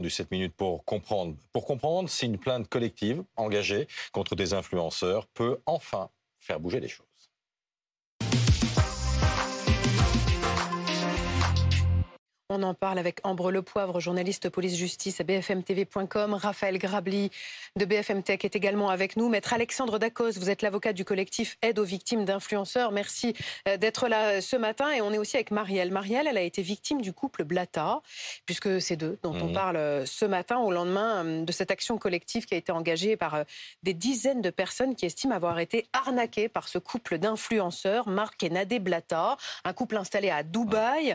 du 7 minutes pour comprendre. Pour comprendre si une plainte collective engagée contre des influenceurs peut enfin faire bouger les choses. On en parle avec Ambre Lepoivre, journaliste police-justice à bfmtv.com. Raphaël Grabli de BFM Tech est également avec nous. Maître Alexandre Dacos, vous êtes l'avocat du collectif Aide aux victimes d'influenceurs. Merci euh, d'être là euh, ce matin. Et on est aussi avec Marielle. Marielle, elle a été victime du couple Blata, puisque c'est d'eux dont on mhm. parle euh, ce matin, au lendemain de cette action collective qui a été engagée par des dizaines de personnes qui estiment avoir été arnaquées par ce couple d'influenceurs, Marc et Nadé Blata, un couple installé à Dubaï,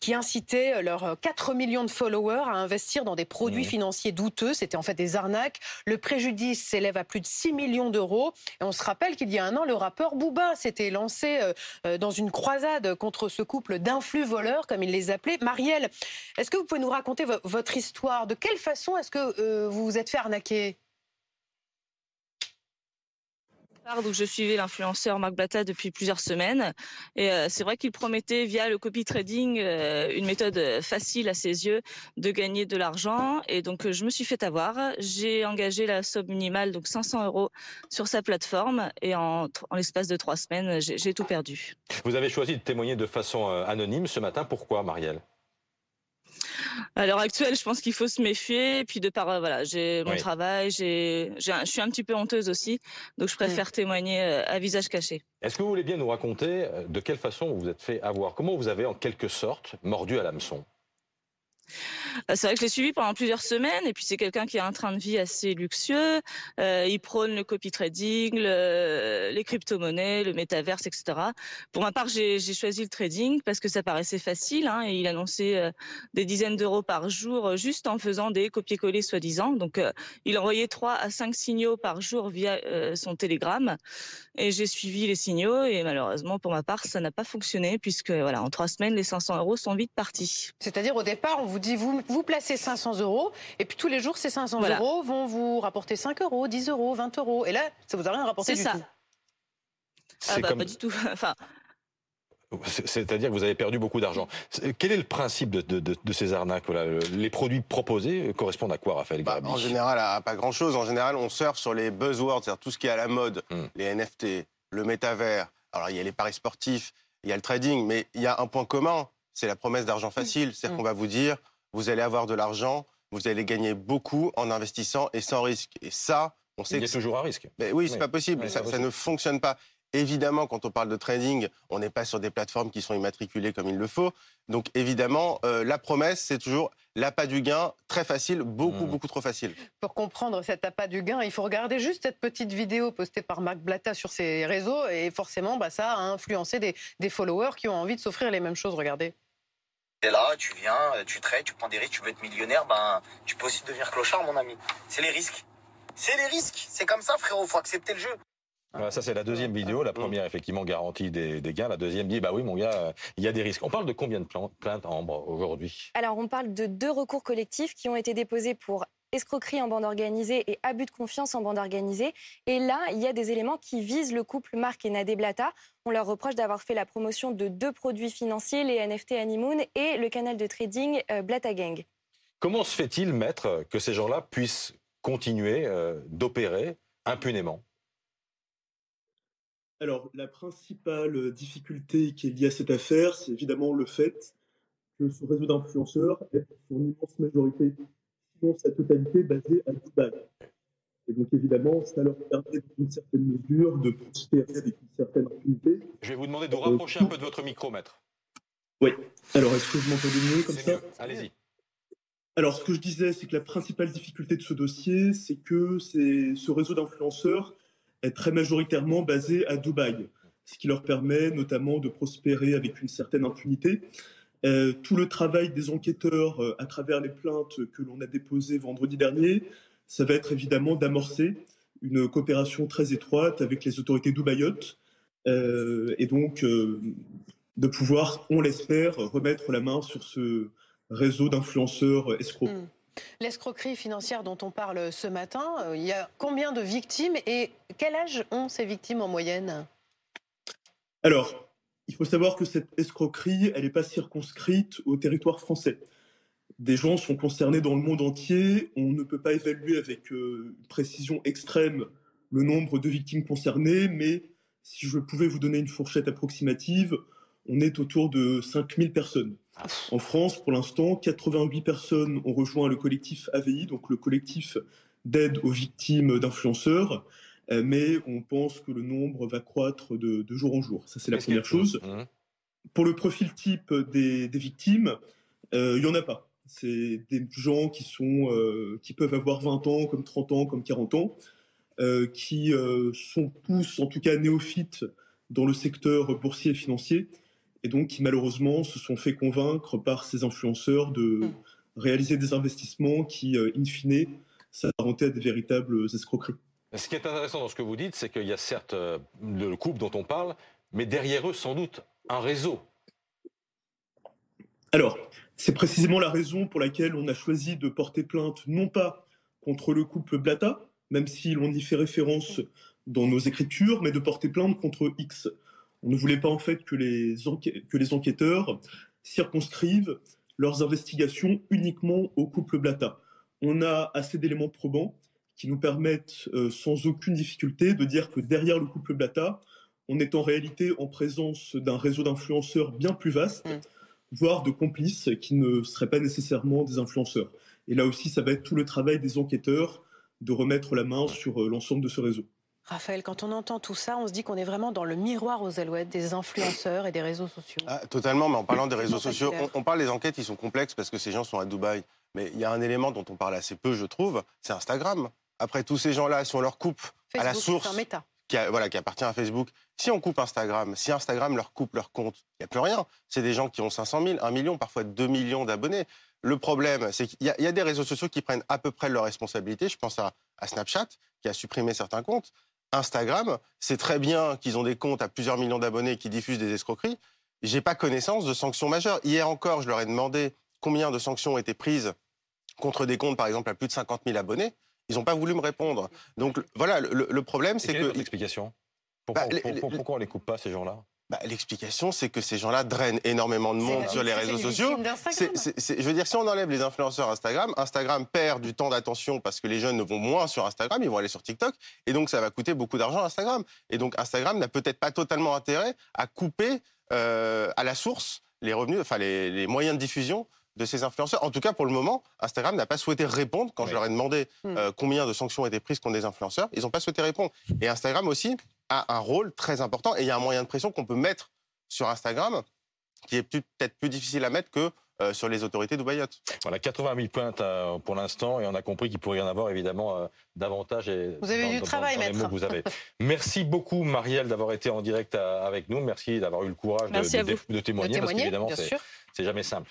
qui incitait leurs 4 millions de followers à investir dans des produits mmh. financiers douteux. C'était en fait des arnaques. Le préjudice s'élève à plus de 6 millions d'euros. Et on se rappelle qu'il y a un an, le rappeur Booba s'était lancé euh, euh, dans une croisade contre ce couple d'influx voleurs, comme il les appelait. Marielle, est-ce que vous pouvez nous raconter votre histoire? De quelle façon est-ce que euh, vous vous êtes fait arnaquer? Donc je suivais l'influenceur Marc Blata depuis plusieurs semaines et euh, c'est vrai qu'il promettait via le copy trading euh, une méthode facile à ses yeux de gagner de l'argent et donc je me suis fait avoir. J'ai engagé la somme minimale donc 500 euros sur sa plateforme et en, l'espace de trois semaines j'ai tout perdu. Vous avez choisi de témoigner de façon euh, anonyme ce matin. Pourquoi, Marielle? À l'heure actuelle, je pense qu'il faut se méfier. Et puis de par, euh, voilà, j'ai mon travail, j'ai, je suis un petit peu honteuse aussi, donc je préfère témoigner euh, à visage caché. Est-ce que vous voulez bien nous raconter euh, de quelle façon vous vous êtes fait avoir? Comment vous avez en quelque sorte mordu à l'hameçon? C'est vrai que je l'ai suivi pendant plusieurs semaines et puis c'est quelqu'un qui a un train de vie assez luxueux. Euh, il prône le copy trading, les crypto-monnaies, le métaverse, etc. Pour ma part, j'ai choisi le trading parce que ça paraissait facile hein, et il annonçait euh, des dizaines d'euros par jour juste en faisant des copier-coller soi-disant. Donc il envoyait trois à cinq signaux par jour via son télégramme et j'ai suivi les signaux et malheureusement pour ma part ça n'a pas fonctionné puisque voilà en trois semaines les 500 euros sont vite partis. C'est-à-dire au départ on vous dit vous vous placez 500 euros et puis tous les jours ces 500 euros vont vous rapporter 5 euros, 10 euros, 20 euros et là ça vous a rien rapporté du ça. tout. Ah bah, pas du tout. enfin. C'est-à-dire que vous avez perdu beaucoup d'argent. Quel est le principe de, ces arnaques Les produits proposés correspondent à quoi, Raphaël bah, En général, à pas grand-chose. En général, on surfe sur les buzzwords, c'est-à-dire tout ce qui est à la mode, hmm. les NFT, le métavers. Alors, il y a les paris sportifs, il y a le trading, mais il y a un point commun, c'est la promesse d'argent facile. C'est-à-dire hmm. qu'on va vous dire, vous allez avoir de l'argent, vous allez gagner beaucoup en investissant et sans risque. Et ça, on sait il y a toujours un risque. Mais oui, c'est pas possible. ça, ça, ne fonctionne pas. Évidemment, quand on parle de trading, on n'est pas sur des plateformes qui sont immatriculées comme il le faut. Donc évidemment, euh, la promesse, c'est toujours l'appât du gain, très facile, beaucoup, mmh. beaucoup trop facile. Pour comprendre cet appât du gain, il faut regarder juste cette petite vidéo postée par Marc Blatta sur ses réseaux et forcément, bah, ça a influencé des, des followers qui ont envie de s'offrir les mêmes choses. Regardez. Es là, tu viens, tu traites, tu prends des risques, tu veux être millionnaire, ben, tu peux aussi devenir clochard, mon ami. C'est les risques. C'est les risques. C'est comme ça, frérot. Faut accepter le jeu ça, c'est la deuxième vidéo. La première, effectivement, garantie des, gains. La deuxième dit, bah oui, mon gars, euh, il y a des risques. On parle de combien de plaintes, Ambre, aujourd'hui? Alors, on parle de deux recours collectifs qui ont été déposés pour escroquerie en bande organisée et abus de confiance en bande organisée. Et là, il y a des éléments qui visent le couple Marc et Nadé Blata. On leur reproche d'avoir fait la promotion de deux produits financiers, les NFT Honeymoon et le canal de trading euh, Blata Gang. Comment se fait-il, maître, que ces gens-là puissent continuer euh, d'opérer impunément? Alors, la principale difficulté qui est liée à cette affaire, c'est évidemment le fait que ce réseau d'influenceurs est pour son immense majorité, sa totalité, basé à Dubaï. Et donc, évidemment, ça leur permet, d'une certaine mesure, de prospérer avec une certaine impunité. Je vais vous demander de rapprocher un peu de votre micro, maître. Oui. Alors, est-ce que vous m'entendez mieux comme ça? Allez-y. Alors, ce que je disais, c'est que la principale difficulté de ce dossier, c'est que ce réseau d'influenceurs est très majoritairement basé à Dubaï, ce qui leur permet notamment de prospérer avec une certaine impunité. Euh, tout le travail des enquêteurs euh, à travers les plaintes que l'on a déposées vendredi dernier, ça va être évidemment d'amorcer une coopération très étroite avec les autorités dubaïotes euh, et donc de pouvoir, on l'espère, remettre la main sur ce réseau d'influenceurs escrocs. Mmh. L'escroquerie financière dont on parle ce matin, il y a combien de victimes et quel âge ont ces victimes en moyenne? Alors, il faut savoir que cette escroquerie, elle n'est pas circonscrite au territoire français. Des gens sont concernés dans le monde entier. On ne peut pas évaluer avec une précision extrême le nombre de victimes concernées, mais si je pouvais vous donner une fourchette approximative, on est autour de 5000 personnes. En France, pour l'instant, 88 personnes ont rejoint le collectif AVI, donc le collectif d'aide aux victimes d'influenceurs, euh, mais on pense que le nombre va croître de, jour en jour. Ça, c'est la première chose. Mmh. Pour le profil type des, victimes, euh, il n'y en a pas. C'est des gens qui, sont, euh, qui peuvent avoir 20 ans, comme 30 ans, comme 40 ans, qui sont tous, en tout cas, néophytes dans le secteur boursier et financier, et donc qui malheureusement se sont fait convaincre par ces influenceurs de mmh. réaliser des investissements qui, in fine, s'apparentaient à des véritables escroqueries. Ce qui est intéressant dans ce que vous dites, c'est qu'il y a certes euh, le couple dont on parle, mais derrière eux, sans doute, un réseau. Alors, c'est précisément la raison pour laquelle on a choisi de porter plainte, non pas contre le couple Blata, même si l'on y fait référence dans nos écritures, mais de porter plainte contre X. On ne voulait pas en fait que les, que les enquêteurs circonscrivent leurs investigations uniquement au couple Blata. On a assez d'éléments probants qui nous permettent euh, sans aucune difficulté de dire que derrière le couple Blata, on est en réalité en présence d'un réseau d'influenceurs bien plus vaste, mm. voire de complices qui ne seraient pas nécessairement des influenceurs. Et là aussi, ça va être tout le travail des enquêteurs de remettre la main sur euh, l'ensemble de ce réseau. Raphaël, quand on entend tout ça, on se dit qu'on est vraiment dans le miroir aux alouettes des influenceurs et des réseaux sociaux. Ah, totalement, mais en parlant des réseaux sociaux, on, parle des enquêtes, qui sont complexes parce que ces gens sont à Dubaï. Mais il y a un élément dont on parle assez peu, je trouve, c'est Instagram. Après, tous ces gens-là, si on leur coupe à la source, Qui, voilà, qui appartient à Facebook, si on coupe Instagram, si Instagram leur coupe leur compte, il n'y a plus rien. C'est des gens qui ont 500 000, 1 million, parfois 2 millions d'abonnés. Le problème, c'est qu'il y, a des réseaux sociaux qui prennent à peu près leurs responsabilités. Je pense à, Snapchat, qui a supprimé certains comptes. Instagram, c'est très bien qu'ils ont des comptes à plusieurs millions d'abonnés qui diffusent des escroqueries. J'ai pas connaissance de sanctions majeures. Hier encore, je leur ai demandé combien de sanctions ont été prises contre des comptes, par exemple, à plus de 50 000 abonnés. Ils n'ont pas voulu me répondre. Donc voilà, le, problème, c'est que. L'explication pourquoi, bah, pourquoi on les coupe pas, ces gens-là? Bah, L'explication, c'est que ces gens-là drainent énormément de monde sur les réseaux sociaux. je veux dire, si on enlève les influenceurs Instagram, Instagram perd du temps d'attention parce que les jeunes ne vont moins sur Instagram, ils vont aller sur TikTok, et donc ça va coûter beaucoup d'argent à Instagram. Et donc Instagram n'a peut-être pas totalement intérêt à couper euh, à la source les revenus, enfin les moyens de diffusion de ces influenceurs. En tout cas, pour le moment, Instagram n'a pas souhaité répondre quand je leur ai demandé hmm. euh, combien de sanctions été prises contre des influenceurs. Ils n'ont pas souhaité répondre. Et Instagram aussi a un rôle très important. Et il y a un moyen de pression qu'on peut mettre sur Instagram qui est peut-être plus difficile à mettre que euh, sur les autorités dubaïotes. Voilà, 80 000 points euh, pour l'instant, et on a compris qu'il pourrait y en avoir évidemment davantage. Et vous avez eu du travail, maître. Vous avez. Merci beaucoup, Marielle, d'avoir été en direct avec nous. Merci d'avoir eu le courage de, témoigner, parce qu'évidemment, c'est jamais simple.